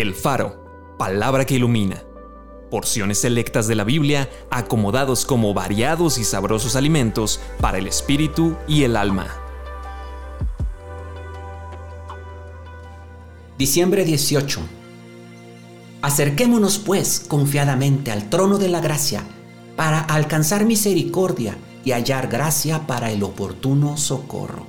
El Faro, palabra que ilumina. Porciones selectas de la Biblia acomodados como variados y sabrosos alimentos para el espíritu y el alma. Diciembre 18. Acerquémonos pues confiadamente al trono de la gracia para alcanzar misericordia y hallar gracia para el oportuno socorro.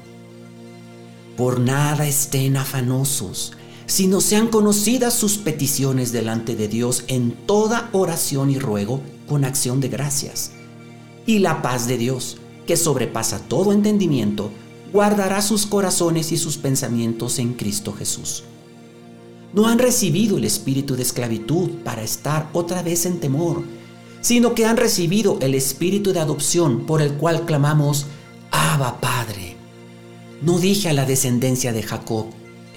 Por nada estén afanosos sino sean conocidas sus peticiones delante de Dios en toda oración y ruego con acción de gracias. Y la paz de Dios, que sobrepasa todo entendimiento, guardará sus corazones y sus pensamientos en Cristo Jesús. No han recibido el espíritu de esclavitud para estar otra vez en temor, sino que han recibido el espíritu de adopción por el cual clamamos, Abba Padre. No dije a la descendencia de Jacob,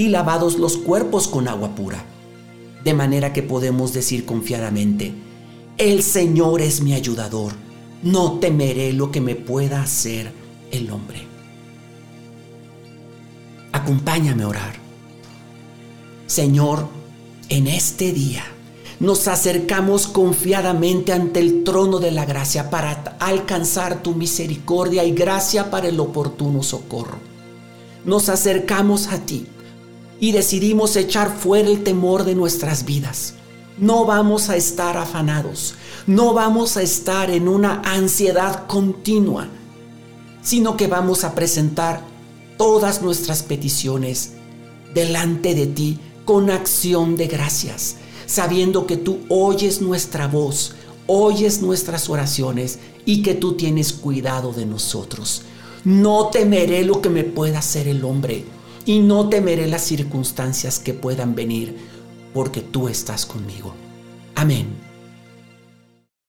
y lavados los cuerpos con agua pura. De manera que podemos decir confiadamente, el Señor es mi ayudador, no temeré lo que me pueda hacer el hombre. Acompáñame a orar. Señor, en este día nos acercamos confiadamente ante el trono de la gracia para alcanzar tu misericordia y gracia para el oportuno socorro. Nos acercamos a ti y decidimos echar fuera el temor de nuestras vidas. No vamos a estar afanados, no vamos a estar en una ansiedad continua, sino que vamos a presentar todas nuestras peticiones delante de ti con acción de gracias, sabiendo que tú oyes nuestra voz, oyes nuestras oraciones y que tú tienes cuidado de nosotros. No temeré lo que me pueda hacer el hombre y no temeré las circunstancias que puedan venir, porque tú estás conmigo. Amén.